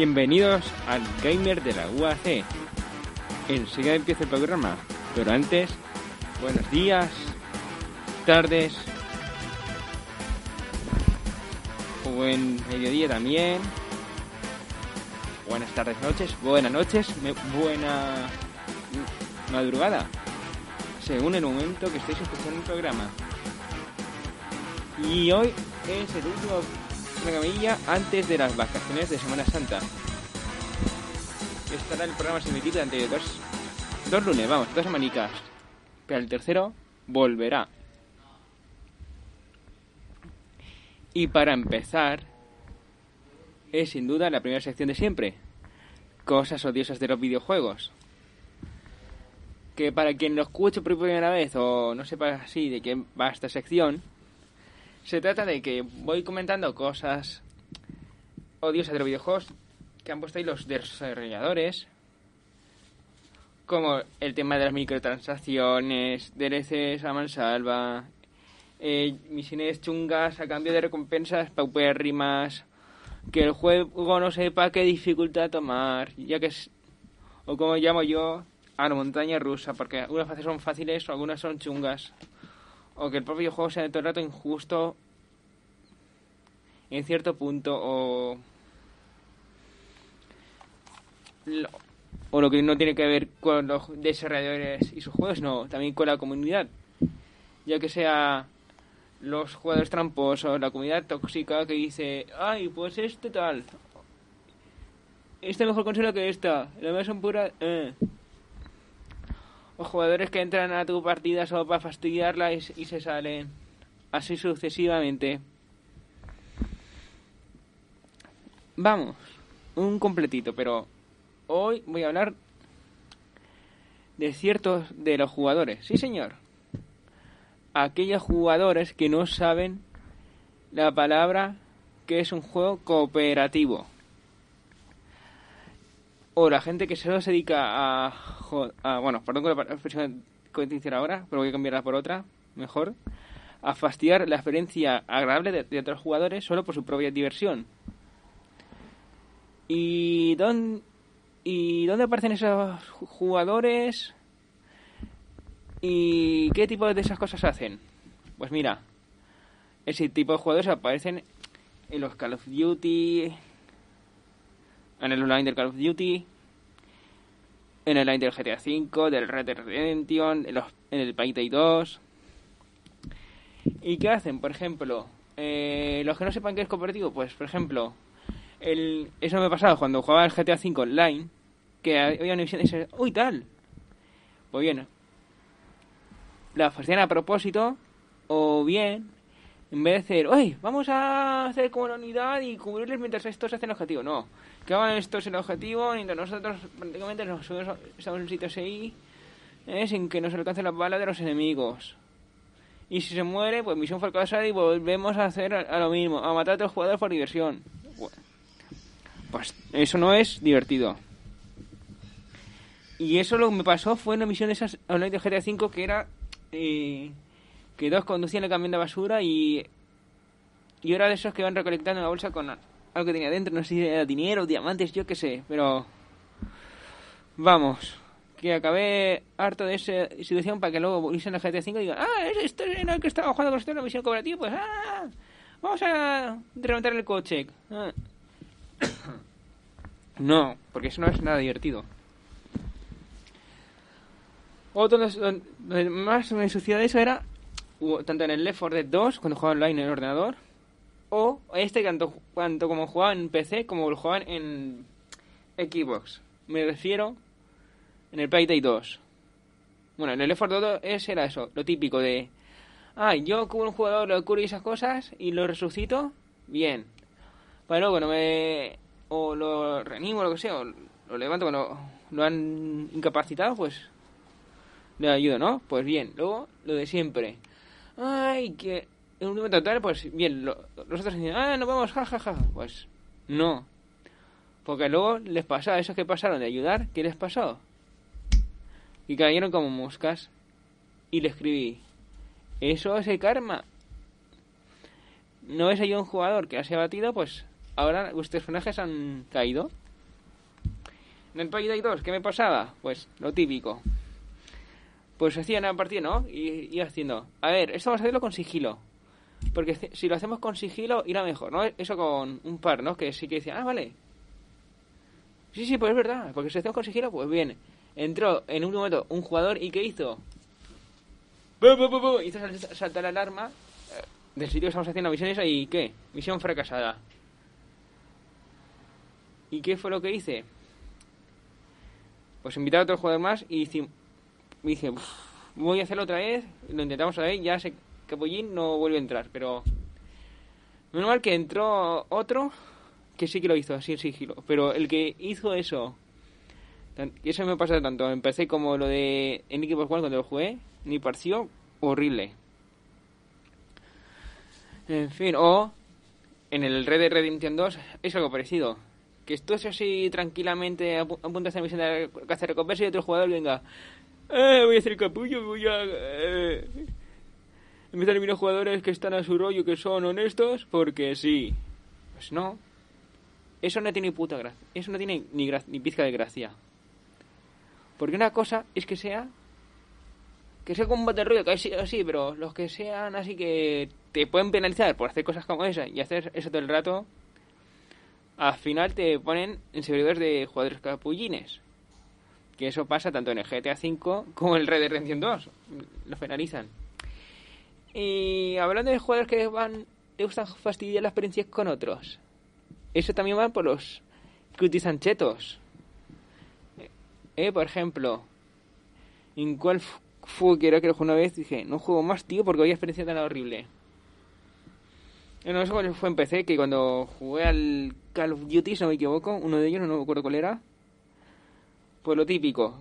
Bienvenidos al Gamer de la UAC. Enseguida empieza el programa, pero antes, buenos días, tardes, buen mediodía también, buenas tardes, noches, buenas noches, buena madrugada, según el momento que estéis escuchando el programa. Y hoy es el último una camilla antes de las vacaciones de Semana Santa. Estará el programa emitido durante dos, dos lunes, vamos, dos semanicas. Pero el tercero volverá. Y para empezar, es sin duda la primera sección de siempre. Cosas odiosas de los videojuegos. Que para quien lo escuche por primera vez o no sepa así de qué va esta sección, se trata de que voy comentando cosas odiosas de los videojuegos que han puesto ahí los desarrolladores, como el tema de las microtransacciones, DLCs a mansalva, eh, misiones chungas a cambio de recompensas paupérrimas, que el juego no sepa qué dificultad tomar, ya que es, o como llamo yo, a la montaña rusa, porque algunas veces son fáciles o algunas son chungas o que el propio juego sea de todo el rato injusto en cierto punto o o lo que no tiene que ver con los desarrolladores y sus juegos, no, también con la comunidad. Ya que sea los jugadores tramposos, la comunidad tóxica que dice, ay, pues este tal, este mejor consola que esta, la más son pura... Eh o jugadores que entran a tu partida solo para fastidiarla y, se salen. Así sucesivamente. Vamos, un completito, pero hoy voy a hablar de ciertos de los jugadores. Sí, señor. Aquellos jugadores que no saben la palabra que es un juego cooperativo o la gente que solo se dedica a, bueno, perdón con la expresión que voy ahora, pero voy a cambiarla por otra, mejor, a fastidiar la experiencia agradable de, otros jugadores solo por su propia diversión. ¿Y ¿Y dónde aparecen esos jugadores? ¿Y qué tipo de esas cosas hacen? Pues mira, ese tipo de jugadores aparecen en los Call of Duty, en el online del Call of Duty, en el online del GTA V, del Red Dead Redemption, en, los, en el Payday 2. ¿Y qué hacen? Por ejemplo, eh, los que no sepan qué es cooperativo, pues por ejemplo, el, eso me ha pasado cuando jugaba el GTA V online, que había una visión y dice, uy, tal. Pues bien, la fastidian a propósito, o bien en vez de decir, oye, vamos a hacer como una unidad y cubrirles mientras estos hacen el objetivo. No, que hagan estos el objetivo mientras nosotros prácticamente nos subimos, estamos en un sitio así, ¿eh? sin que nos alcance la bala de los enemigos. Y si se muere, pues misión fracasada y volvemos a hacer a, lo mismo, a matar a otros jugadores por diversión. pues eso no es divertido. Y eso lo que me pasó fue una misión de esas online de GTA V que era... Eh, que dos conducían el camión de basura y y era de esos que van recolectando una bolsa con algo que tenía dentro, no sé si era dinero, diamantes, yo qué sé, pero vamos, que acabé harto de esa situación para que luego volviesen a GT5 y digan, ah, es esto en el que estaba jugando con usted en la misión cooperativa, pues ah, vamos a reventar el coche. Ah. no, porque eso no es nada divertido. Otro donde más me sucedía eso era tanto en el Left 4 Dead 2, cuando jugaba online en el ordenador, o este tanto, tanto como jugaba en PC como lo jugaban en, Xbox. Me refiero en el Payday 2. Bueno, en el Effort 2 ese era eso, lo típico de... Ay, yo como un jugador lo curo y esas cosas y lo resucito, bien. Pero luego no me... O lo reanimo lo que sea, o lo levanto cuando lo han incapacitado, pues le ayudo, ¿no? Pues bien, luego lo de siempre. Ay, que en un momento tal, pues bien, los otros dicen, ah, nos vamos, jajaja. Pues no. Porque luego les pasa, esos que pasaron de ayudar, ¿qué les pasó? Y cayeron como moscas. Y le escribí, eso es el karma. No es ahí un jugador que se ha batido, pues ahora vuestros personajes han caído. En el Payday 2, ¿qué me pasaba? Pues lo típico. Pues hacía una partida, ¿no? Y iba haciendo, a ver, esto vamos a hacerlo con sigilo. Porque si lo hacemos con sigilo, irá mejor, ¿no? Eso con un par, ¿no? Que sí que decía, ah, vale. Sí, sí, pues es verdad. Porque si lo hacemos con sigilo, pues bien. Entró en un momento un jugador y ¿qué hizo? Hizo saltar la alarma eh, del sitio que estamos haciendo misiones y ¿qué? Misión fracasada. ¿Y qué fue lo que hice? Pues invitar a otro jugador más y dije, voy a hacerlo otra vez, lo intentamos a ver, ya sé que Pollín no vuelve a entrar, pero menos mal que entró otro que sí que lo hizo así en sigilo, pero el que hizo eso, y eso me pasa tanto en PC como lo de en One cuando lo jugué, ni pareció horrible. En fin, o en el Red Dead Redemption 2 es algo parecido. Que esto es así tranquilamente a, punto de hacer misión de hacer recompensa y otro jugador venga, eh, voy a hacer capullo, voy a... Eh, empezar a mirar jugadores que están a su rollo, que son honestos, porque sí. Pues no. Eso no tiene puta gracia. Eso no tiene ni, ni pizca de gracia. Porque una cosa es que sea... Que sea combate rollo, que así, así, pero los que sean así que te pueden penalizar por hacer cosas como esa y hacer eso todo el rato, al final te ponen en servidores de jugadores capullines que eso pasa tanto en el GTA V como en el Red Dead Redemption 2. Lo penalizan. Y hablando de jugadores que van te gustan fastidiar la experiencia con otros. Eso también va por los cutizanchetos. Eh, por ejemplo, en cuál fue que era que lo jugué una vez dije, no juego más, tío, porque había experiencia tan horrible. No, eso fue en PC, que cuando jugué al Call of Duty, si no me equivoco, uno de ellos, no me acuerdo cuál era, pues lo típico.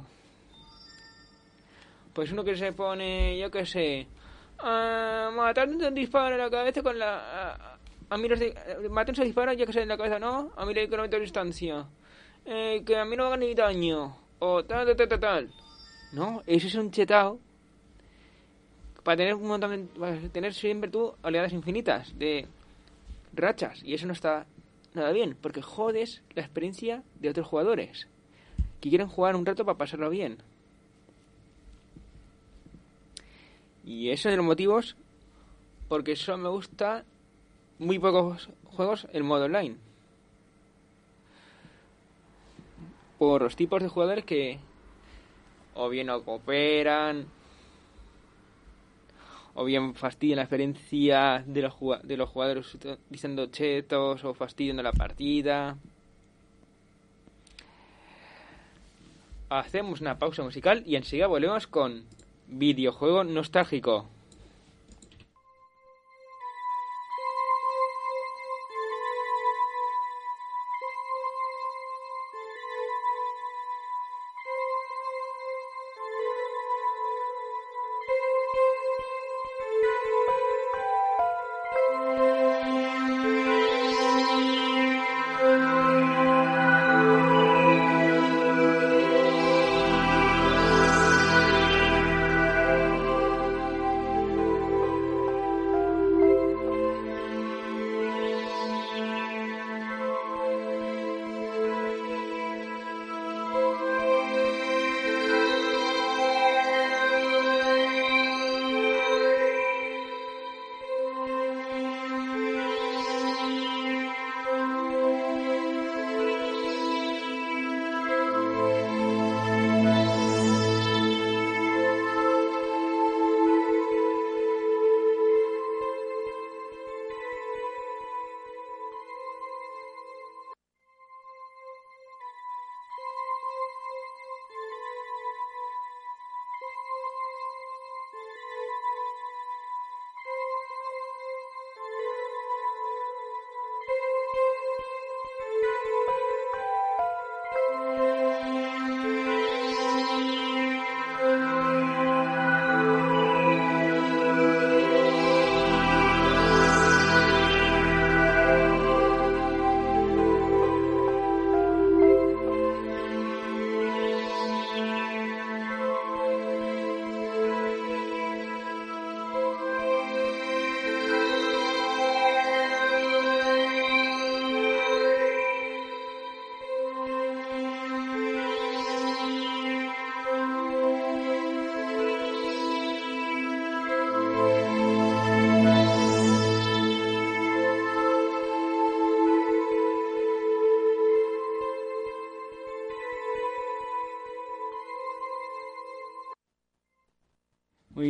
Pues uno que se pone, yo qué sé, a matar un disparo en la cabeza con la... A, mí los matar un disparo, yo que sé, en la cabeza, ¿no? A mí le cronómetro de distancia. Eh, que a mí no me haga ni daño. O tal, tal, tal, tal. No, eso es un chetao. Para tener un montón para tener siempre tú oleadas infinitas de rachas. Y eso no está nada bien, porque jodes la experiencia de otros jugadores que quieren jugar un rato para pasarlo bien. Y eso es de los motivos porque solo me gusta muy pocos juegos en modo online. Por los tipos de jugadores que o bien no cooperan, o bien fastidian la experiencia de los, de los jugadores diciendo chetos o fastidiando la partida. hacemos una pausa musical y enseguida volvemos con videojuego nostálgico.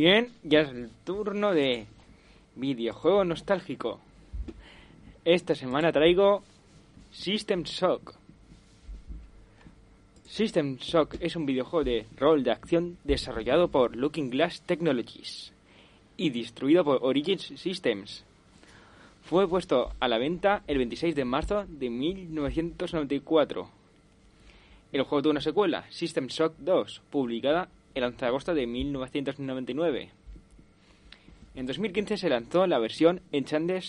Bien, ya es el turno de videojuego nostálgico. Esta semana traigo System Shock. System Shock es un videojuego de rol de acción desarrollado por Looking Glass Technologies y distribuido por Origins Systems. Fue puesto a la venta el 26 de marzo de 1994. El juego tuvo una secuela, System Shock 2, publicada el 11 de agosto de 1999. En 2015 se lanzó la versión Enchanted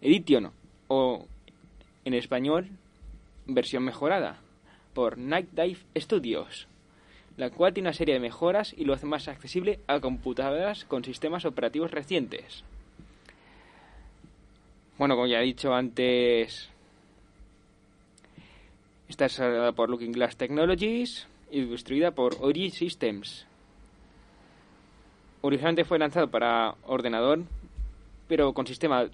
Edition, o en español, versión mejorada, por Night Dive Studios, la cual tiene una serie de mejoras y lo hace más accesible a computadoras con sistemas operativos recientes. Bueno, como ya he dicho antes, está desarrollada por Looking Glass Technologies y distribuida por Ori Systems. Originalmente fue lanzado para ordenador, pero con sistema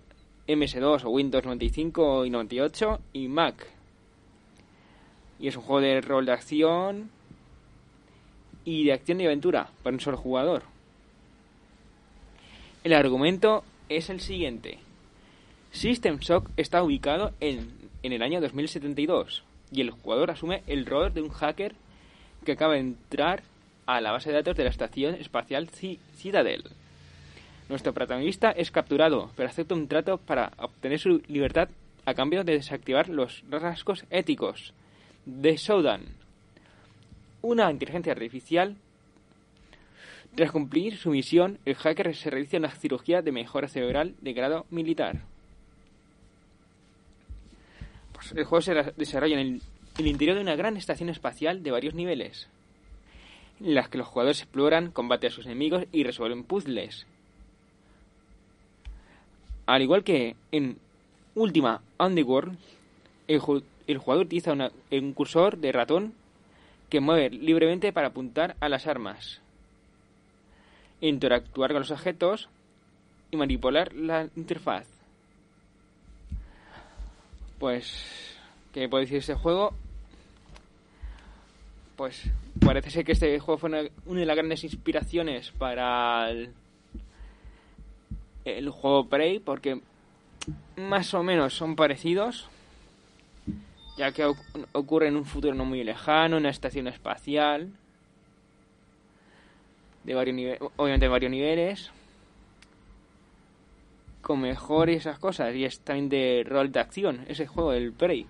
MS2 o Windows 95 y 98 y Mac. Y es un juego de rol de acción y de acción y aventura para un solo jugador. El argumento es el siguiente. System Shock está ubicado en, en el año 2072 y el jugador asume el rol de un hacker que acaba de entrar a la base de datos de la Estación Espacial Citadel. Nuestro protagonista es capturado, pero acepta un trato para obtener su libertad a cambio de desactivar los rasgos éticos de Shodan, una inteligencia artificial. Tras cumplir su misión, el hacker se realiza una cirugía de mejora cerebral de grado militar. Pues el juego se desarrolla en el interior de una gran estación espacial de varios niveles, en las que los jugadores exploran, combaten a sus enemigos y resuelven puzzles. Al igual que en Ultima Underworld, el, el jugador utiliza un cursor de ratón que mueve libremente para apuntar a las armas, interactuar con los objetos y manipular la interfaz. Pues, ¿qué puede decir este juego? Pues parece ser que este juego fue una, de las grandes inspiraciones para el, juego Prey, porque más o menos son parecidos, ya que ocurre en un futuro no muy lejano, en una estación espacial, de varios obviamente de varios niveles, con mejor y esas cosas, y es también de rol de acción, ese juego, el Prey.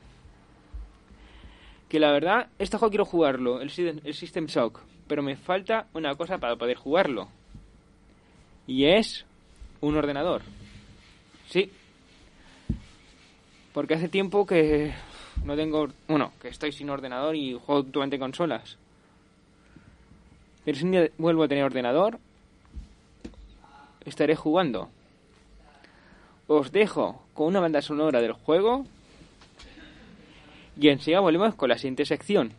Que la verdad, este juego quiero jugarlo, el, System Shock, pero me falta una cosa para poder jugarlo. Y es un ordenador. Sí. Porque hace tiempo que no tengo... Bueno, que estoy sin ordenador y juego actualmente en consolas. Pero si vuelvo a tener ordenador, estaré jugando. Os dejo con una banda sonora del juego y enseguida volvemos con la siguiente sección.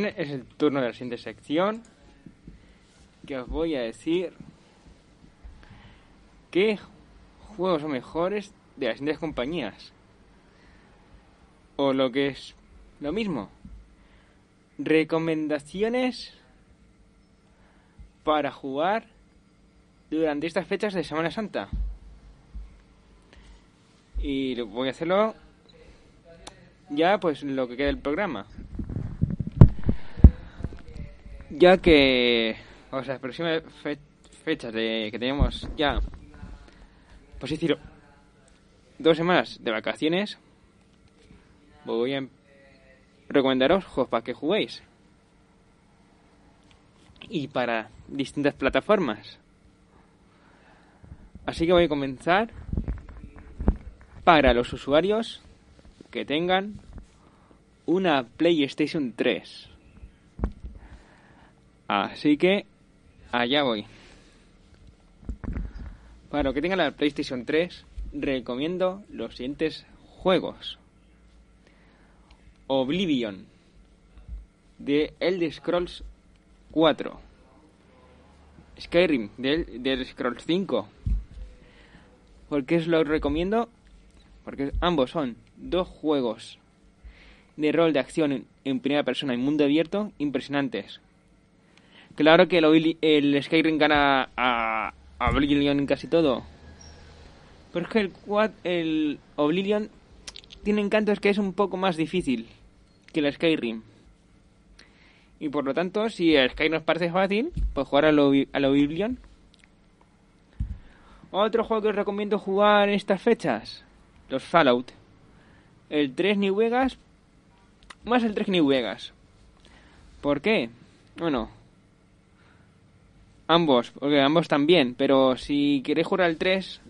Bien, es el turno de la siguiente sección. Que os voy a decir qué juegos son mejores de las siguientes compañías. O lo que es lo mismo. Recomendaciones para jugar durante estas fechas de Semana Santa. Y voy a hacerlo ya pues lo que queda del programa ya que, o sea, próximas fechas de, que tenemos ya, pues decir, dos semanas de vacaciones, voy a recomendaros juegos para que juguéis. Y para distintas plataformas. Así que voy a comenzar para los usuarios que tengan una PlayStation 3. Así que allá voy. Para los que tengan la PlayStation 3, recomiendo los siguientes juegos. Oblivion de Elder Scrolls 4. Skyrim de Elder Scrolls 5. ¿Por qué os lo recomiendo? Porque ambos son dos juegos de rol de acción en primera persona en mundo abierto impresionantes Claro que el, Skyrim gana a, Oblivion en casi todo. Pero es que el, el Oblivion tiene encanto es que es un poco más difícil que el Skyrim. Y por lo tanto, si el Skyrim nos parece fácil, pues jugar al, al Oblivion. Otro juego que os recomiendo jugar en estas fechas, los Fallout. El 3 New Vegas más el 3 New Vegas. ¿Por qué? Bueno, Ambos, porque ambos también, pero si queréis jugar al 3,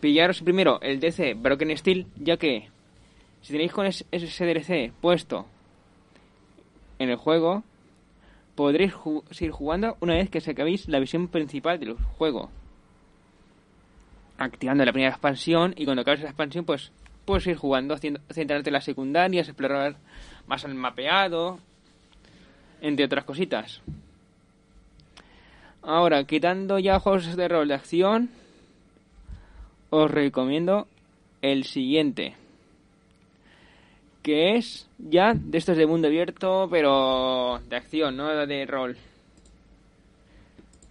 pillaros primero el DC Broken Steel, ya que si tenéis con ese DLC puesto en el juego, podréis seguir jugando una vez que se acabéis la visión principal del juego. Activando la primera expansión y cuando acabes la expansión, pues puedes ir jugando, haciendo, centrarte en las secundarias, explorar más el mapeado, entre otras cositas. Ahora, quitando ya juegos de rol de acción, os recomiendo el siguiente. Que es ya de estos de mundo abierto, pero de acción, no de rol.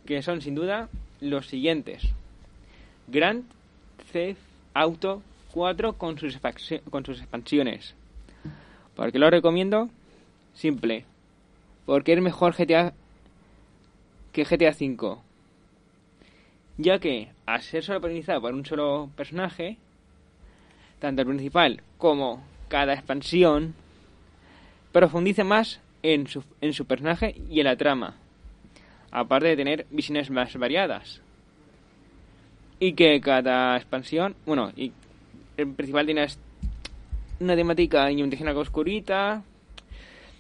Que son sin duda los siguientes. Grand Theft Auto 4 con sus, con sus expansiones. ¿Por qué lo recomiendo? Simple. Porque es mejor GTA que GTA V, ya que al ser solo protagonizado por un solo personaje, tanto el principal como cada expansión profundice más en su, personaje y en la trama, aparte de tener visiones más variadas. Y que cada expansión, bueno, y el principal tiene una temática indígena oscurita,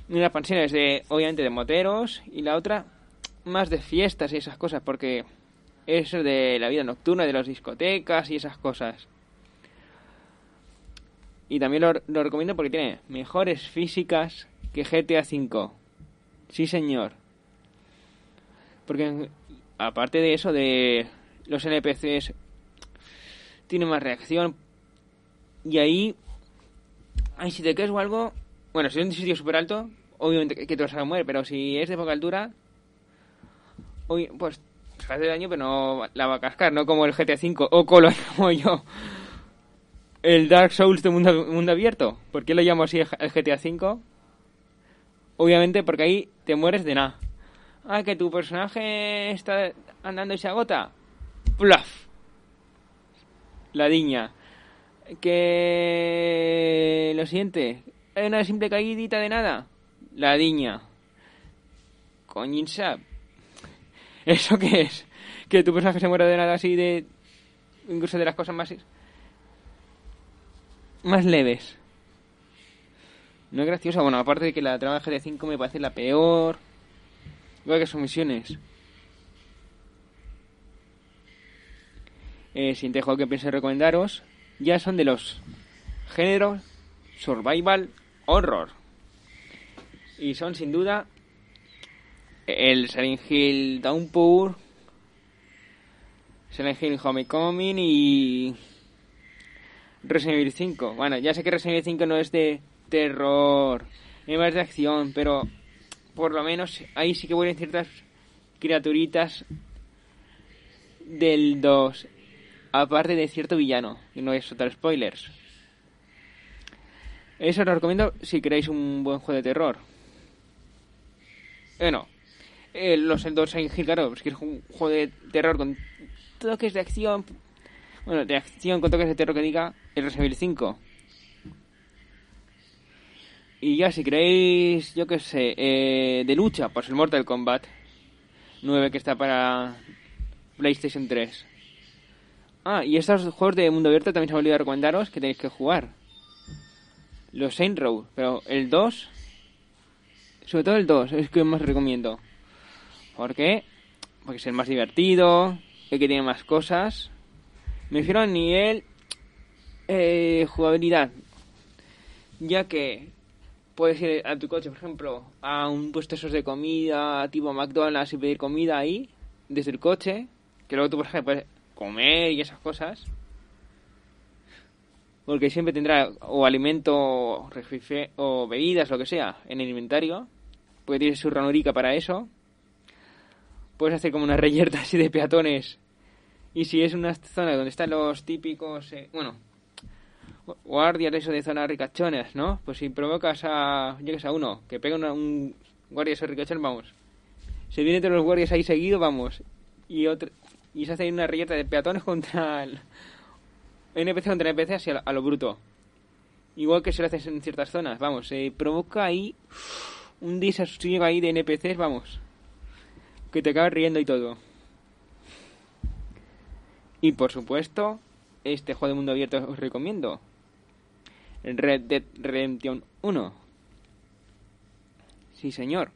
una expansión es de, obviamente, de moteros, y la otra más de fiestas y esas cosas, porque es de la vida nocturna, de las discotecas y esas cosas. Y también lo, recomiendo porque tiene mejores físicas que GTA V. Sí, señor. Porque aparte de eso, de los NPCs, tiene más reacción. Y ahí, ay, si te quedas o algo, bueno, si es un sitio súper alto, obviamente que te vas a mover, pero si es de poca altura, Uy, pues hace daño, pero no la va a cascar, no como el GTA V o como yo. El Dark Souls de mundo, abierto. ¿Por qué lo llamo así el GTA V? Obviamente porque ahí te mueres de nada. Ah, que tu personaje está andando y se agota. ¡Plaf! La diña. Que... Lo siguiente. Hay una simple caídita de nada. La diña. Coñinsap. ¿Eso qué es? Que tu personaje se muere de nada así de... Incluso de las cosas más... Más leves. No es gracioso. Bueno, aparte de que la trama de GT5 me parece la peor. Igual que sus misiones. El siguiente juego que pienso recomendaros ya son de los géneros Survival Horror. Y son sin duda el Silent Hill Downpour, Silent Hill Homecoming y Resident Evil 5. Bueno, ya sé que Resident Evil 5 no es de terror, es más de acción, pero por lo menos ahí sí que vuelven ciertas criaturitas del 2. Aparte de cierto villano, y no es otro spoilers. Eso lo recomiendo si queréis un buen juego de terror. Bueno, eh, los el 2 Hill, claro, es que es un juego de terror con toques de acción. Bueno, de acción con toques de terror que diga el Resident Evil 5. Y ya, si queréis, yo qué sé, eh, de lucha, pues el Mortal Kombat 9 que está para PlayStation 3. Ah, y estos juegos de mundo abierto también se me olvidado recomendaros que tenéis que jugar. Los Saint Row, pero el 2, sobre todo el 2, es que más recomiendo. ¿Por qué? Porque es el más divertido, el que tiene más cosas. Me refiero a nivel eh, jugabilidad, ya que puedes ir a tu coche, por ejemplo, a un puesto de comida tipo McDonald's y pedir comida ahí, desde el coche, que luego tú, por ejemplo, puedes comer y esas cosas. Porque siempre tendrá o alimento o bebidas, lo que sea, en el inventario. Porque tiene su ranurica para eso. Puedes hacer como una reyerta así de peatones. Y si es una zona donde están los típicos, eh, bueno, guardias eso de zonas ricachones, ¿no? Pues si provocas a, llegues a uno que pega un guardia de esos ricachones, vamos. Se vienen todos los guardias ahí seguido, vamos. Y otro, y se hace una reyerta de peatones contra el NPC contra NPC así a, lo bruto. Igual que se lo haces en ciertas zonas, vamos, se provoca ahí un desasosiego ahí de NPCs, vamos. Que te acabas riendo y todo. Y por supuesto, este juego de mundo abierto os recomiendo. Red Dead Redemption 1. Sí, señor.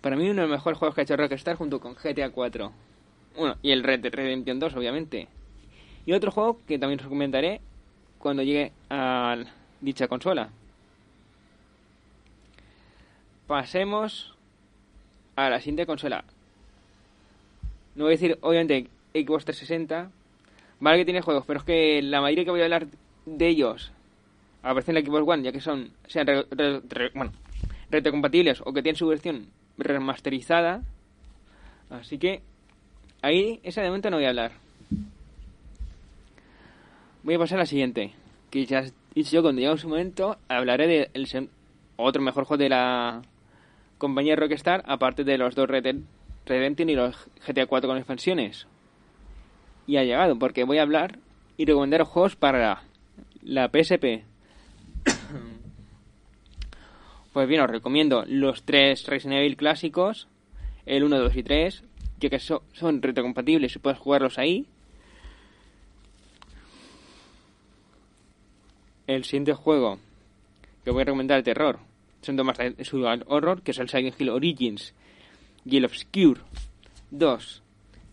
Para mí uno de los mejores juegos que ha hecho Rockstar junto con GTA 4. Bueno, y el Red Dead Redemption 2, obviamente. Y otro juego que también os comentaré cuando llegue a dicha consola. Pasemos a la siguiente consola. No voy a decir, obviamente, Xbox 360. Vale que tiene juegos, pero es que la mayoría que voy a hablar de ellos aparecen en la Xbox One, ya que son, sean bueno, retrocompatibles o que tienen su versión remasterizada. Así que ahí, esa de momento no voy a hablar. Voy a pasar a la siguiente, que ya he dicho yo cuando llegue su momento hablaré de el otro mejor juego de la compañía Rockstar, aparte de los dos Red Redemption y los GTA 4 con expansiones. Y ha llegado, porque voy a hablar y recomendar juegos para la PSP, pues bien, os recomiendo los tres Resident Evil clásicos, el 1, 2 y 3, ya que son retrocompatibles y puedes jugarlos ahí. El siguiente juego que voy a recomendar de terror más de survival horror, que es el Silent Hill Origins y el Obscure 2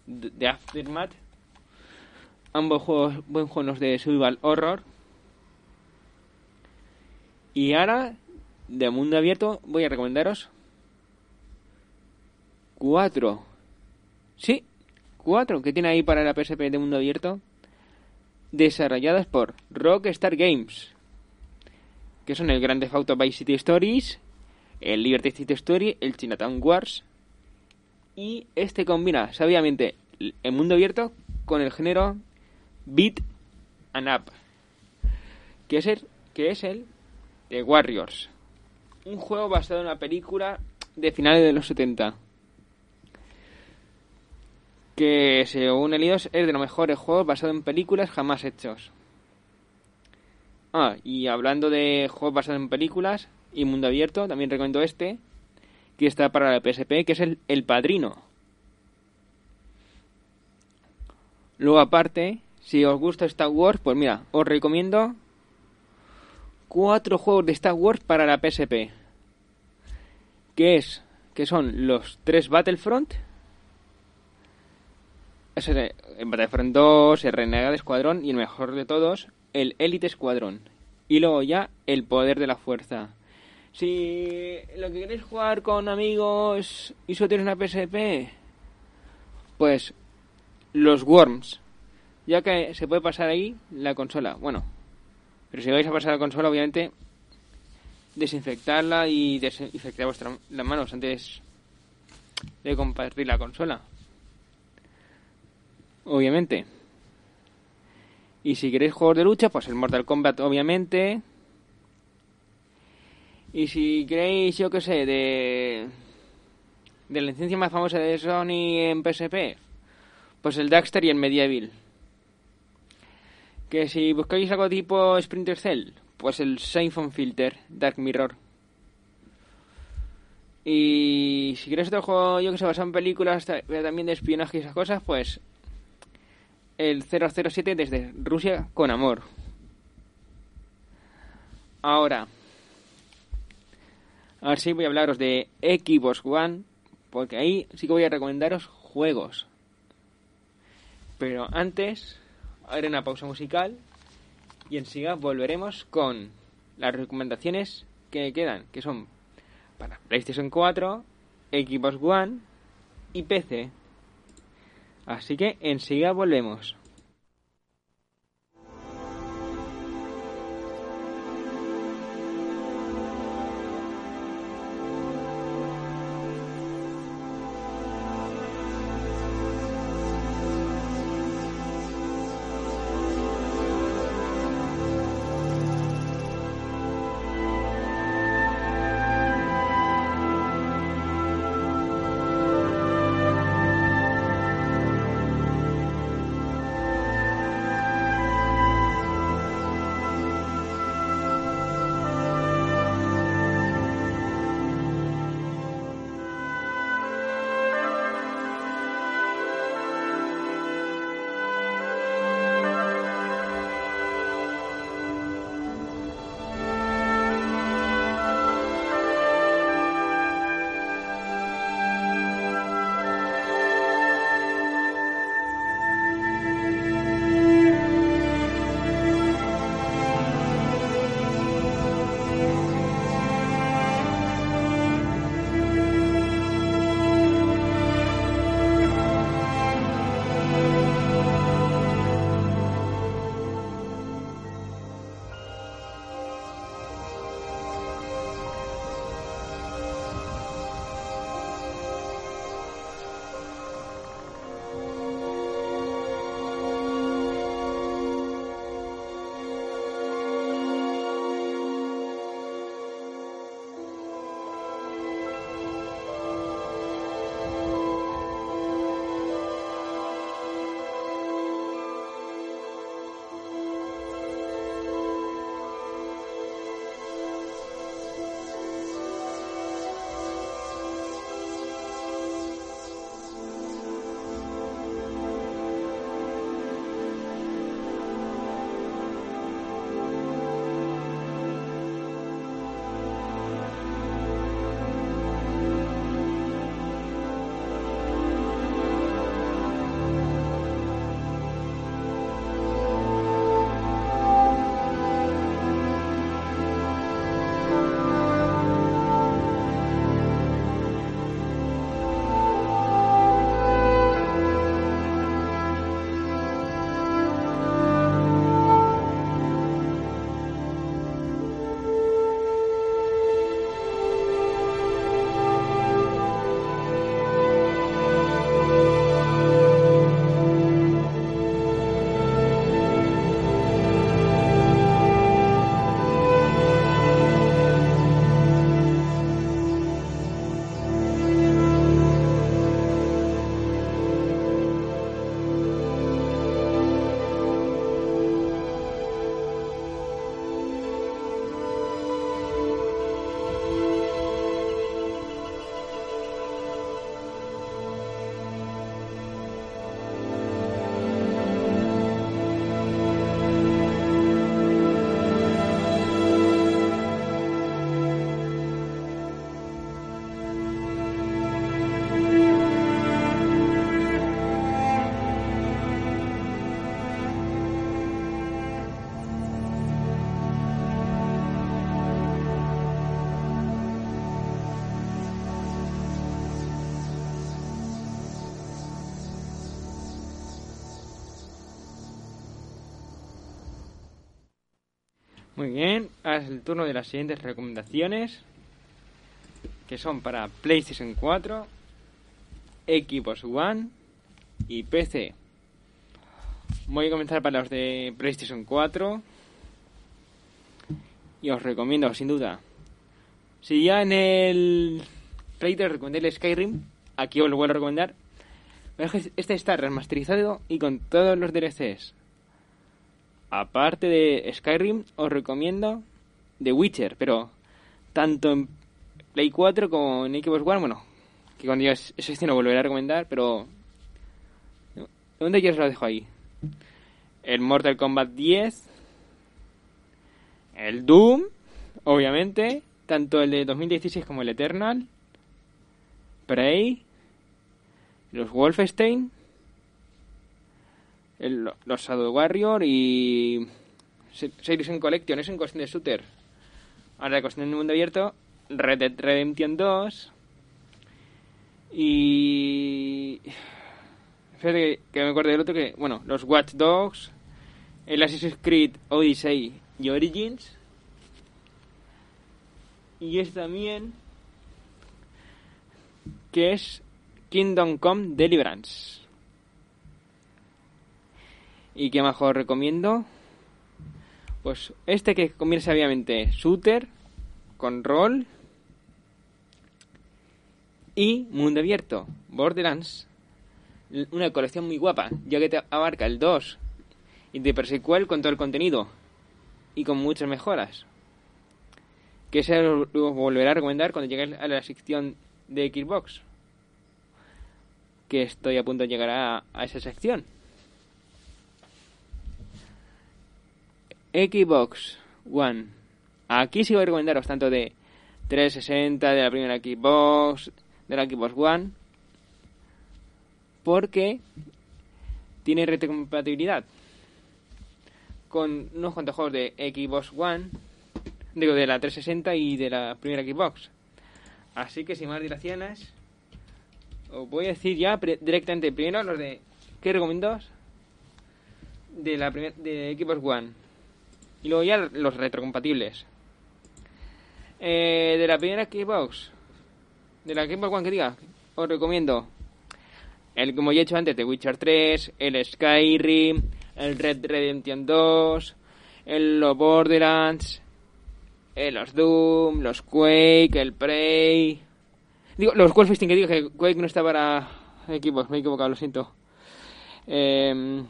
de Aftermath. Ambos juegos buen juegos de survival horror y ahora, de mundo abierto, voy a recomendaros cuatro. Sí, cuatro que tiene ahí para la PSP de mundo abierto. Desarrolladas por Rockstar Games. Que son el Grand Theft Auto Vice City Stories, el Liberty City Story, el Chinatown Wars. Y este combina sabiamente el mundo abierto con el género Beat and Up. Que es el, que es el The Warriors. Un juego basado en una película de finales de los 70. que según el IOS es de los mejores juegos basados en películas jamás hechos. Ah, y hablando de juegos basados en películas y mundo abierto, también recomiendo este, que está para la PSP, que es el, el Padrino. Luego aparte, si os gusta Star Wars, pues mira, os recomiendo cuatro juegos de Star Wars para la PSP. Que es, que son los tres Battlefront. Battlefront 2, el Renegade Escuadrón y el mejor de todos, el Elite Escuadrón. Y luego ya el Poder de la Fuerza. Si lo que queréis jugar con amigos y solo tienes una PSP, pues los Worms. Ya que se puede pasar ahí la consola. Bueno, pero si vais a pasar la consola, obviamente, desinfectarla y desinfectar vuestras las manos antes de compartir la consola. Obviamente. Y si queréis juegos de lucha, pues el Mortal Kombat, obviamente. Y si queréis, yo que sé, de. de la licencia más famosa de Sony en PSP, pues el Daxter y el Medieval. Que si buscáis algo tipo Sprinter Cell, pues el Siphon Filter, Dark Mirror. Y si queréis otro juego, yo que sé, basado en películas también de espionaje y esas cosas, pues el 007 desde Rusia con amor. Ahora, ahora sí voy a hablaros de Xbox One, porque ahí sí que voy a recomendaros juegos. Pero antes, haré una pausa musical y enseguida volveremos con las recomendaciones que quedan, que son para PlayStation 4, Xbox One y PC. Así que enseguida volvemos. Muy bien, ahora es el turno de las siguientes recomendaciones, que son para PlayStation 4, Xbox One y PC. Voy a comenzar para los de PlayStation 4 y os recomiendo, sin duda, si ya en el te recomendé el Skyrim, aquí os lo vuelvo a recomendar. Este está remasterizado y con todos los DLCs aparte de Skyrim, os recomiendo The Witcher, pero tanto en Play 4 como en Xbox One, bueno, que cuando ya eso no volveré a recomendar, pero ¿dónde yo os lo dejo ahí? El Mortal Kombat 10, el Doom, obviamente, tanto el de 2016 como el Eternal, Prey, los Wolfenstein, el, los Shadow Warrior y Series en Collection, es en cuestión de shooter. Ahora, cuestión de mundo abierto, Red Dead Redemption 2 y... Fíjate que, me acuerdo del otro que, bueno, los Watch Dogs, el Assassin's Creed Odyssey y Origins. Y es también que es Kingdom Come Deliverance. ¿Y qué mejor recomiendo? Pues este que comienza obviamente shooter, con y mundo abierto, Borderlands. Una colección muy guapa, ya que te abarca el 2 y de persecuel con todo el contenido y con muchas mejoras. Que se lo volverá a recomendar cuando llegue a la sección de Xbox. Que estoy a punto de llegar a esa sección. Xbox One. Aquí sí voy a recomendaros tanto de 360, de la primera Xbox, de la Xbox One, porque tiene retrocompatibilidad con unos cuantos juegos de Xbox One, digo, de la 360 y de la primera Xbox. Así que sin más dilaciones, os voy a decir ya directamente primero los de ¿qué recomiendo? De la de Xbox One. Y luego ya los retrocompatibles. Eh, de la primera Xbox. De la Xbox One que diga. Os recomiendo. El como ya he hecho antes, de Witcher 3, el Skyrim, el Red Redemption 2, el los Borderlands, el los Doom, los Quake, el Prey. Digo, los Wolfenstein que digo que Quake no está para Xbox, me he equivocado, lo siento. Eh,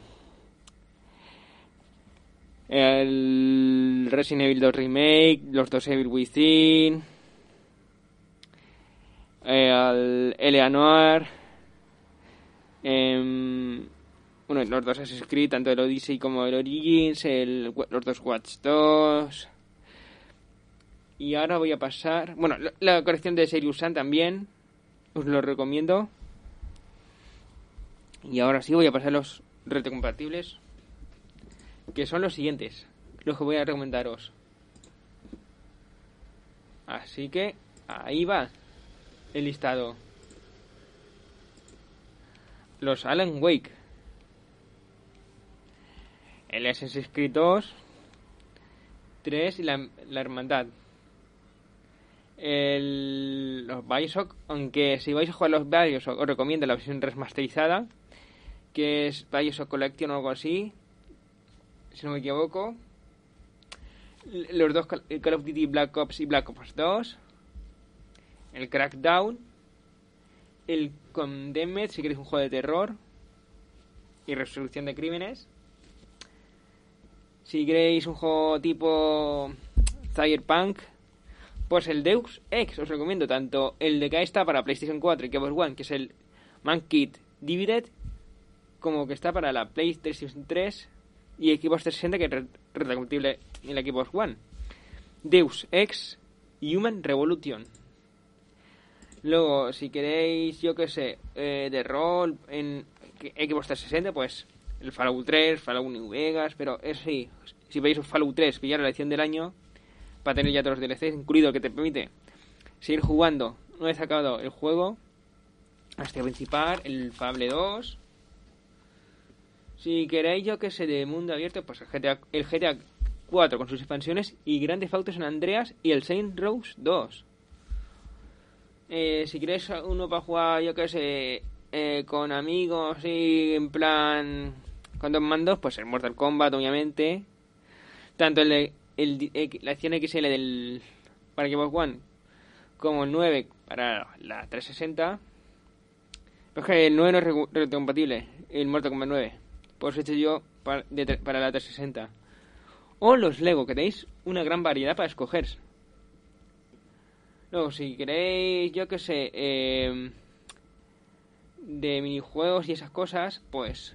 el Resident Evil 2 Remake, los dos Evil Within, el Eleanor, eh, bueno, los dos Assassin's Creed, tanto el Odyssey como el Origins, el, los dos Watch 2. Y ahora voy a pasar, bueno, la, colección de Serious Sam también, os lo recomiendo. Y ahora sí voy a pasar los retrocompatibles que son los siguientes, los que voy a recomendaros. Así que ahí va el listado. Los Alan Wake. El Assassin's Creed 2. 3 y la, Hermandad. El, los Bioshock, aunque si vais a jugar los Bioshock os recomiendo la versión remasterizada, que es Bioshock Collection o algo así, si no me equivoco. Los dos el Call of Duty Black Ops y Black Ops 2. El Crackdown. El Condemned, si queréis un juego de terror. Y resolución de crímenes. Si queréis un juego tipo Cyberpunk, pues el Deus Ex os recomiendo tanto el de que está para PlayStation 4 y Xbox One, que es el Man Kit Divided, como que está para la PlayStation 3 y Xbox 360 que es retrocompatible en la Xbox One. Deus Ex Human Revolution. Luego, si queréis, yo que sé, eh, de rol en Xbox 360, pues el Fallout 3, Fallout New Vegas, pero eso sí, si veis un Fallout 3, pillar la edición del año, para tener ya todos los DLCs, incluido que te permite seguir jugando una vez acabado el juego, hasta el principal, el Fable 2, si queréis, yo que sé, de mundo abierto, pues el GTA, el GTA 4 con sus expansiones y grandes Theft en Andreas y el Saint Rose 2. Eh, si quieres uno para jugar, yo qué sé, eh, con amigos y en plan con dos mandos, pues el Mortal Kombat, obviamente. Tanto el, la acción XL del para Xbox One como el 9 para la 360. Pero es que el 9 no es retrocompatible, el Mortal Kombat 9. Por eso he hecho yo para, para la 360. O los Lego, que tenéis una gran variedad para escoger. Luego, si queréis, yo qué sé, eh, de minijuegos y esas cosas, pues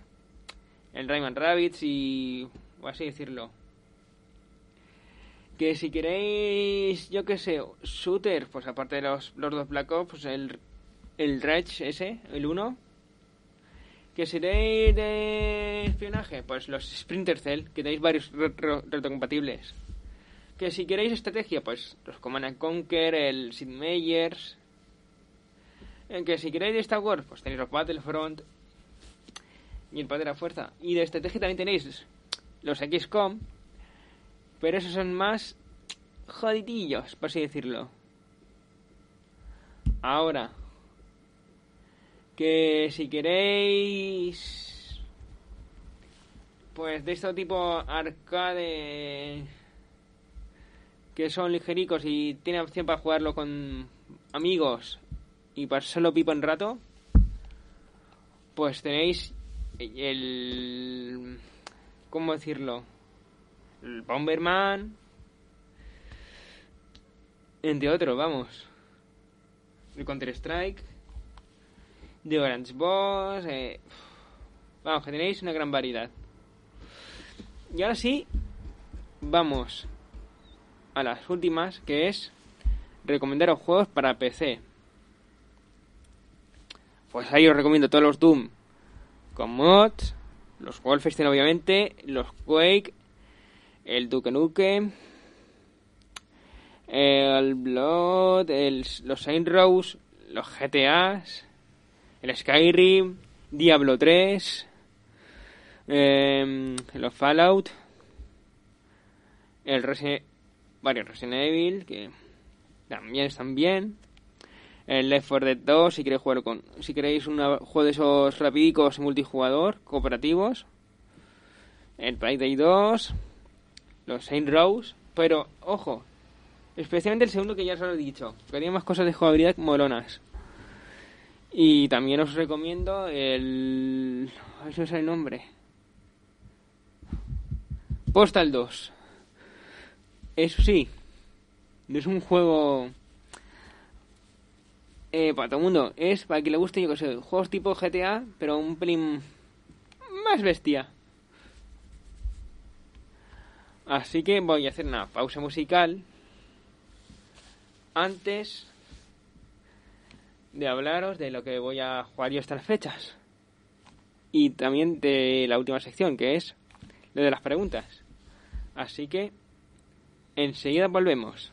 el Rayman Rabbits y... o así decirlo. Que si queréis, yo qué sé, shooter, pues aparte de los, los dos Black Ops, pues el, el Rage ese, el 1. Que si queréis de espionaje, pues los Sprinter Cell, que tenéis varios retrocompatibles. Que si queréis estrategia, pues los Command Conquer, el Sid Meier's. Que si queréis de Star Wars, pues tenéis los Battlefront y el Padre de la Fuerza. Y de estrategia también tenéis los XCOM, pero esos son más jodidillos, por así decirlo. Ahora, que si queréis, pues de este tipo arcade que son ligericos y tiene opción para jugarlo con amigos y para solo pipo en rato, pues tenéis el... ¿Cómo decirlo? El Bomberman, entre otros, vamos. El Counter-Strike, The Orange Boss, eh, vamos, que tenéis una gran variedad. Y ahora sí, vamos a las últimas, que es recomendaros juegos para PC. Pues ahí os recomiendo todos los Doom con mods, los Wolfenstein obviamente, los Quake, el Duke Nukem, el Blood, los Saint Rose, los GTAs, el Skyrim, Diablo 3, em, los Fallout, el Resident varios Resident Evil, que también están bien. El Left 4 Dead 2, si queréis jugar con. Si queréis un juego de esos rapidicos multijugador, cooperativos. El Payday 2. Los Saint Rose. Pero, ojo. Especialmente el segundo que ya os lo he dicho. Que tiene más cosas de jugabilidad molonas. Y también os recomiendo el. Ver si el nombre. Postal 2. Eso sí, es un juego eh, para todo el mundo. Es para que le guste, yo que sé, juegos tipo GTA, pero un pelín más bestia. Así que voy a hacer una pausa musical antes de hablaros de lo que voy a jugar yo estas fechas. Y también de la última sección, que es lo de las preguntas. Así que Enseguida volvemos.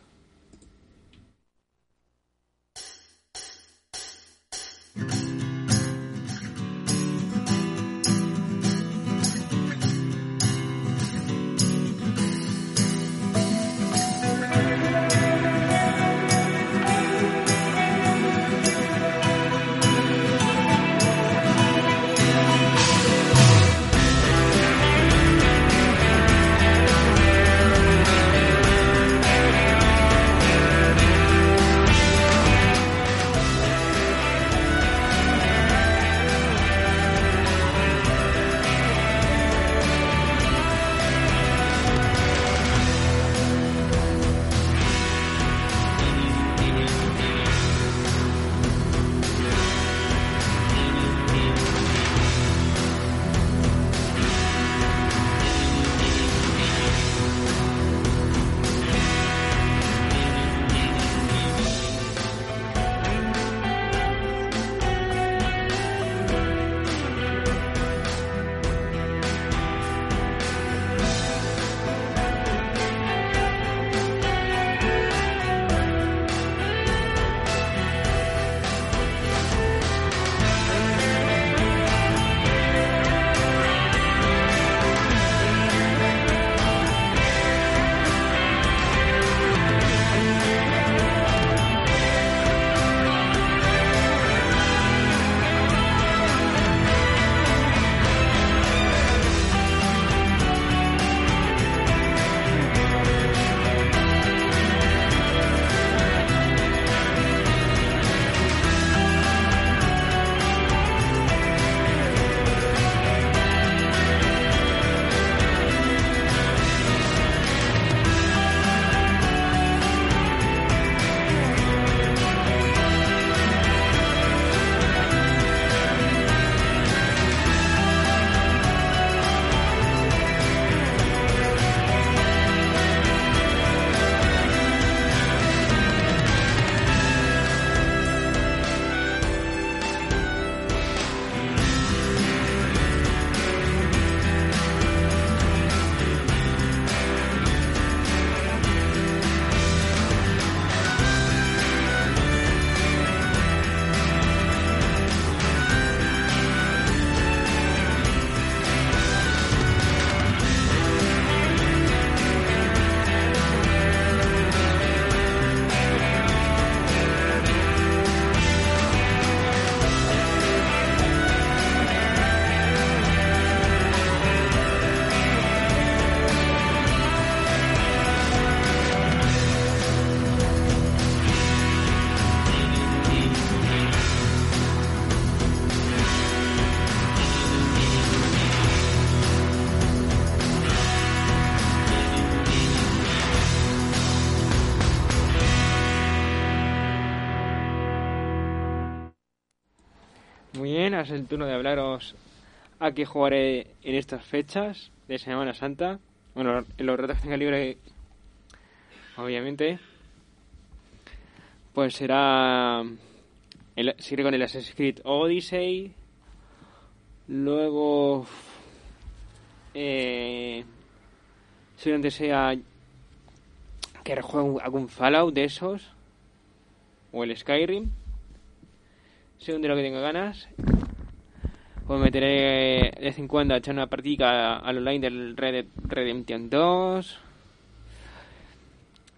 Es el turno de hablaros a qué jugaré en estas fechas de Semana Santa. Bueno, en los ratos que tenga libre, obviamente. Pues será. El, con el Assassin's Creed Odyssey. Luego. Eh, seguramente sea. Que rejuegue algún Fallout de esos. O el Skyrim según de lo que tenga ganas. Pues meteré de vez en cuando a echar una partida al online del Red Redemption 2.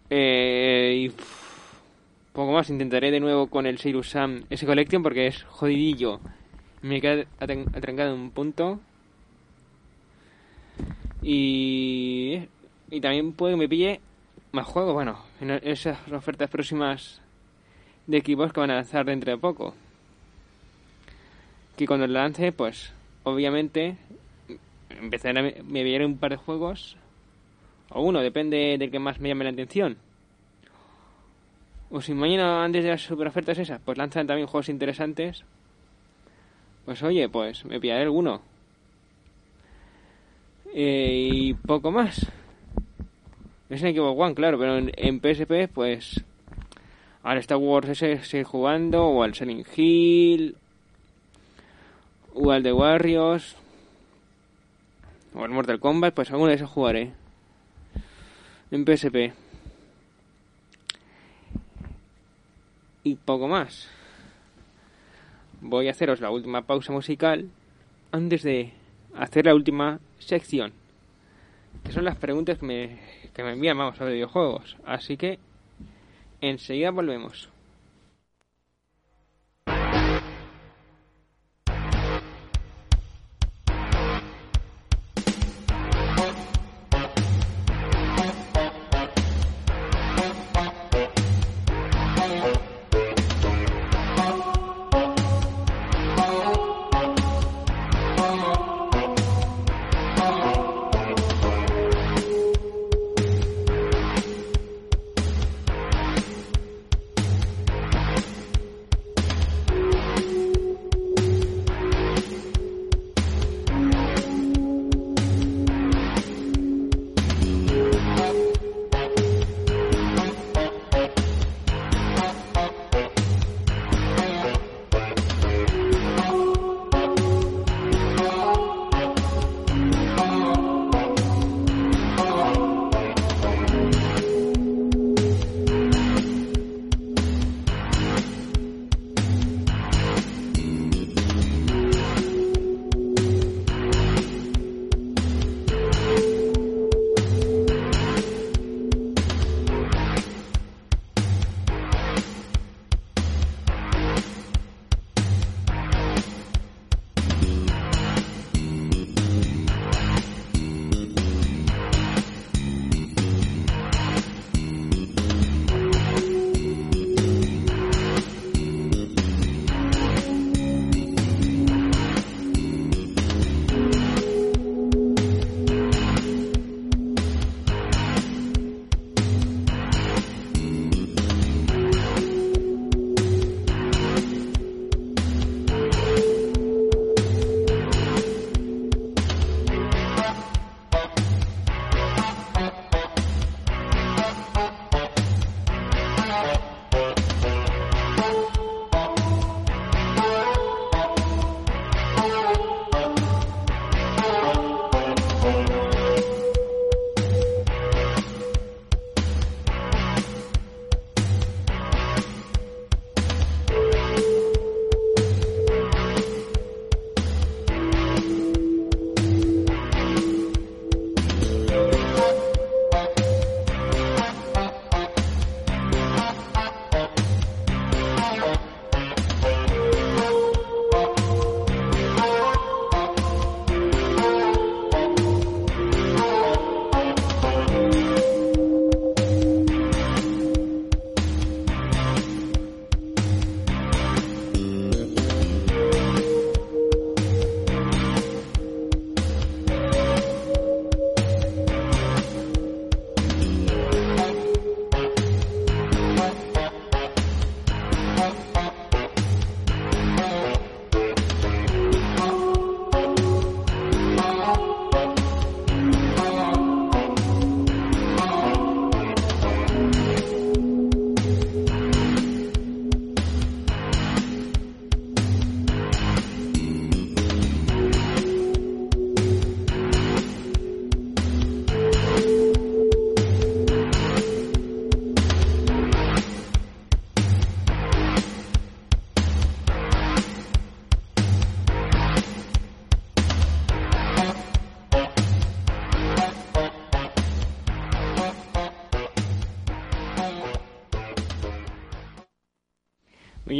Eh, y poco más. Intentaré de nuevo con el Sirius Sam ese Collection porque es jodidillo. Me queda atrancado en un punto. Y, y también puede que me pille más juegos. Bueno, en esas ofertas próximas de equipos que van a lanzar dentro de poco que cuando lo lance, pues obviamente empezaré a me veré un par de juegos o uno, depende del que más me llame la atención. O si mañana antes de las super ofertas esas, pues lanzan también juegos interesantes, pues oye, pues me pillaré alguno. Eh, y poco más. Es en Xbox One, claro, pero en, PSP, pues. Ahora Star Wars ese jugando, o al Selling Hill, o al de Warriors o al Mortal Kombat, pues alguno de esos jugaré en PSP. Y poco más. Voy a haceros la última pausa musical antes de hacer la última sección. Que son las preguntas que me, que me envían, vamos, sobre videojuegos. Así que enseguida volvemos.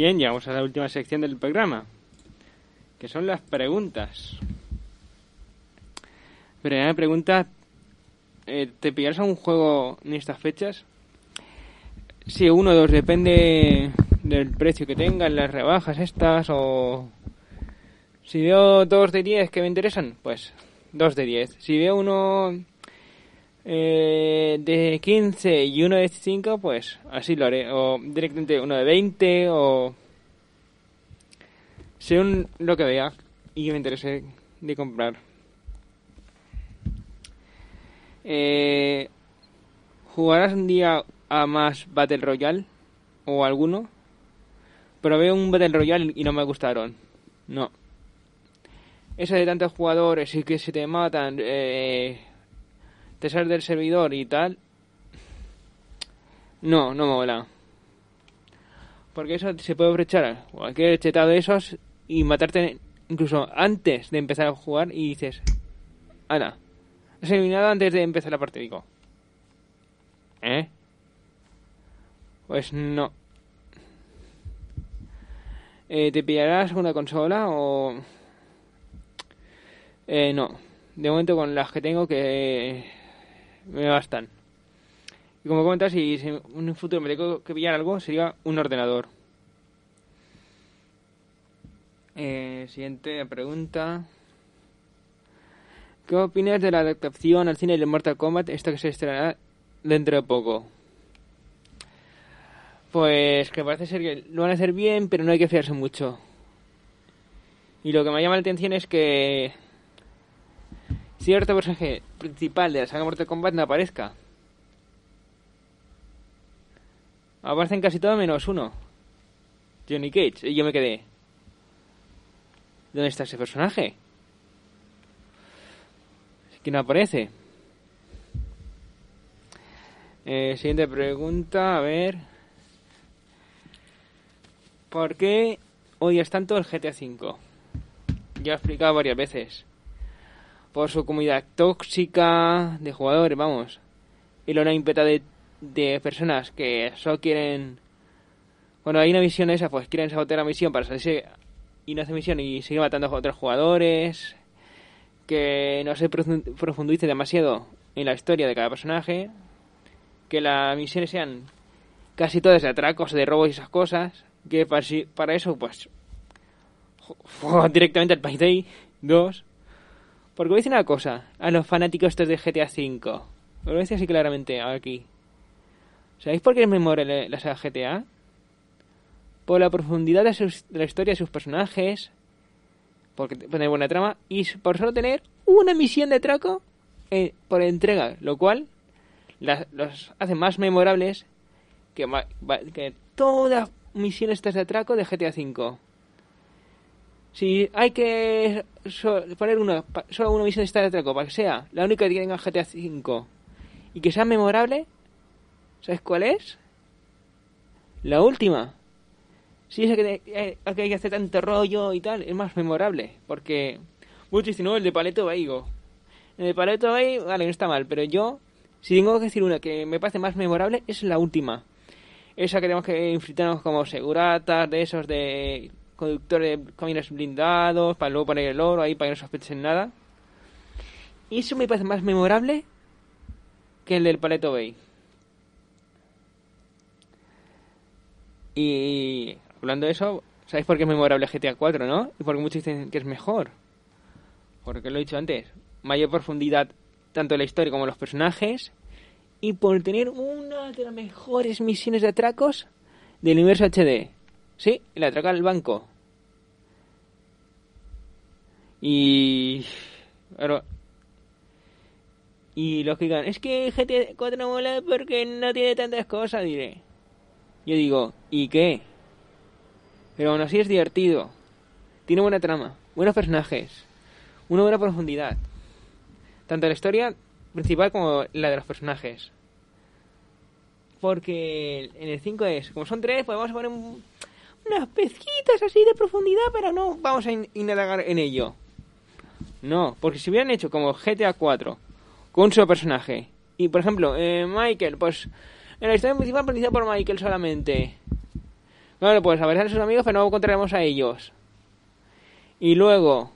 Bien, llegamos a la última sección del programa, que son las preguntas. Primera pregunta, eh, ¿te pillarás a un juego en estas fechas? Sí, uno o dos, depende del precio que tengan, las rebajas estas, o... Si veo dos de diez que me interesan, pues dos de diez. Si veo uno eh, de 15 y uno de 5, pues así lo haré. O directamente uno de 20 o... Según lo que vea y que me interese de comprar. Eh, ¿Jugarás un día a más Battle Royale? ¿O alguno? Veo un Battle Royale y no me gustaron. No. Eso de tantos jugadores y que se te matan... Eh, te sales del servidor y tal, no, no mola. Porque eso se puede aprovechar cualquier chetado de esos y matarte incluso antes de empezar a jugar y dices, Ana, has eliminado antes de empezar la partida. Digo, ¿eh? Pues no. Eh, ¿Te pillarás una consola o...? Eh, no. De momento con las que tengo que me bastan. Y como comentas, si, en un futuro me tengo que pillar algo, sería un ordenador. Eh, siguiente pregunta. ¿Qué opinas de la adaptación al cine de Mortal Kombat, esta que se estrenará dentro de poco? Pues que parece ser que lo van a hacer bien, pero no hay que fiarse mucho. Y lo que me llama la atención es que cierto personaje principal de la saga Mortal Kombat no aparezca. Aparecen casi todo menos uno. Johnny Cage. Y yo me quedé. ¿Dónde está ese personaje? que no aparece. Eh, siguiente pregunta, a ver. ¿Por qué odias tanto el GTA V? Ya he explicado varias veces por su comunidad tóxica de jugadores, vamos. Y la impeta de, de personas que solo quieren... Bueno, hay una misión esa, pues quieren sabotear la misión para salirse y no hace misión y seguir matando a otros jugadores. Que no se profundice demasiado en la historia de cada personaje. Que las misiones sean casi todas de atracos, de robos y esas cosas. Que para, para eso, pues... directamente al Payday 2 porque voy a decir una cosa a los fanáticos estos de GTA V. Lo voy a decir así claramente aquí. ¿Sabéis por qué es memorable la saga GTA? Por la profundidad de, la historia de sus personajes, porque tener buena trama, y por solo tener una misión de atraco eh, por entrega, lo cual los hace más memorables que, que todas misiones de atraco de GTA V. Si hay que poner una, solo una misión de Star Trek para que sea la única que tenga GTA V y que sea memorable, ¿sabes cuál es? La última. Si es que, eh, que hay que hacer tanto rollo y tal, es más memorable. Porque muchos no, el de Paleto Baigo. El de Paleto Bay, vale, no está mal, pero yo, si tengo que decir una que me parece más memorable, es la última. Esa que tenemos que enfrentarnos como seguratas, de esos de conductor de camiones blindados, para luego poner el oro ahí para que no sospechen nada. Y eso me parece más memorable que el del Paleto Bay. Y hablando de eso, ¿sabéis por qué es memorable GTA 4, no? Y porque muchos dicen que es mejor. Porque lo he dicho antes, mayor profundidad tanto en la historia como en los personajes y por tener una de las mejores misiones de atracos del universo HD. Sí, el atracar al banco. Y. y los que digan, es que GT 4 no mola porque no tiene tantas cosas, diré. Yo digo, ¿y qué? Pero aún así es divertido. Tiene buena trama, buenos personajes, una buena profundidad. Tanto la historia principal como la de los personajes. Porque en el 5 es, como son tres, pues vamos a poner unas pezquitas así de profundidad, pero no vamos a indagar en ello. No, porque si hubieran hecho como GTA 4 con solo personaje y por ejemplo eh, Michael, pues en la historia principal por Michael solamente. Bueno, pues a ver a sus amigos, pero no encontraremos a ellos. Y luego,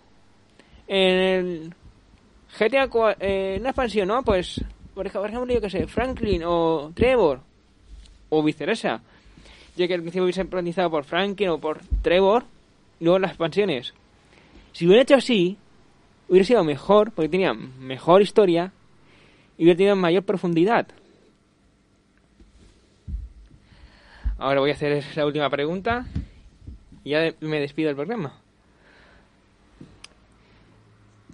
en el GTA, eh, una expansión, ¿no? Pues, por ejemplo, yo que sé, Franklin o Trevor, o viceversa. Ya que al principio hubiese protagonizado por Franklin o por Trevor, y luego las expansiones. Si hubiera hecho así, hubiera sido mejor, porque tenía mejor historia y hubiera tenido mayor profundidad. Ahora voy a hacer la última pregunta y ya me despido del programa.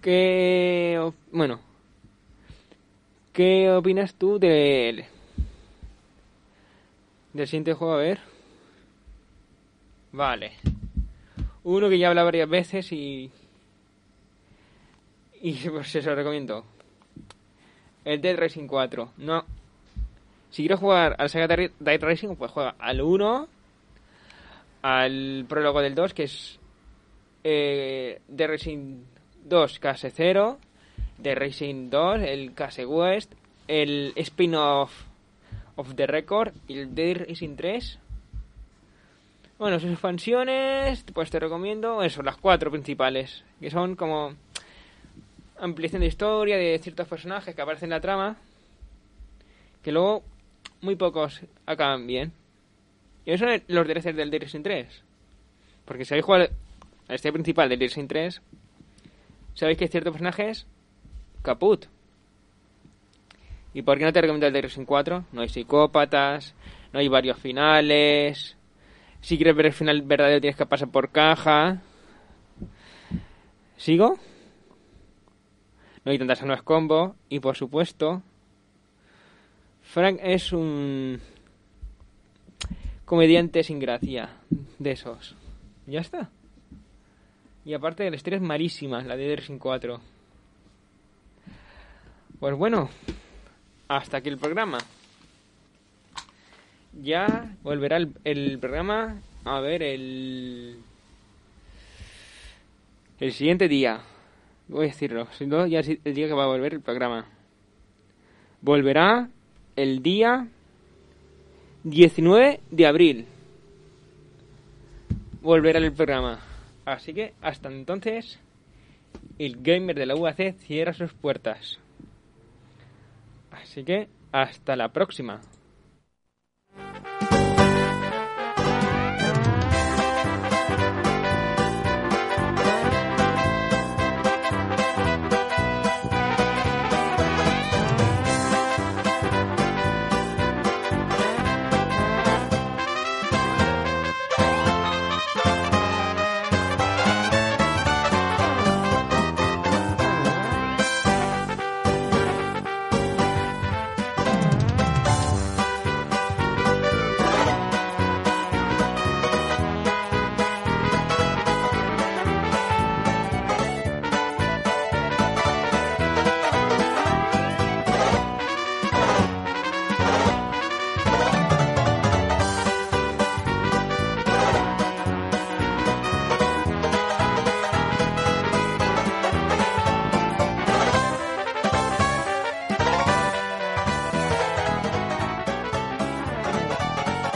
¿Qué. Bueno. ¿Qué opinas tú del. del siguiente juego? A ver. Vale. Uno que ya habla varias veces y. Y pues se lo recomiendo. El Dead Racing 4. No. Si quieres jugar al Sega Dead Racing, pues juega al 1. Al prólogo del 2, que es. Eh, Dead Racing 2 Case 0, The Racing 2, el Case West, el spin-off of the Record y el The Racing 3. Bueno, sus expansiones, pues te recomiendo eso, las cuatro principales, que son como ampliación de historia de ciertos personajes que aparecen en la trama, que luego muy pocos acaban bien. Y eso son los derechos del Racing 3. Porque si habéis jugado a este principal del Racing 3, sabéis que ciertos personajes caput. ¿Y por qué no te recomiendo el Racing 4? No hay psicópatas, no hay varios finales. Si quieres ver el final verdadero tienes que pasar por caja. ¿Sigo? No hay tantas nuevas combo. Y por supuesto, Frank es un comediante sin gracia. De esos. Ya está. Y aparte la historia es malísima, la de Racing 4. Pues bueno, hasta aquí el programa. Ya volverá el, programa a ver el el siguiente día. Voy a decirlo, si no ya es el día que va a volver el programa. Volverá el día 19 de abril. Volverá el programa. Así que hasta entonces, el gamer de la UAC cierra sus puertas. Así que hasta la próxima.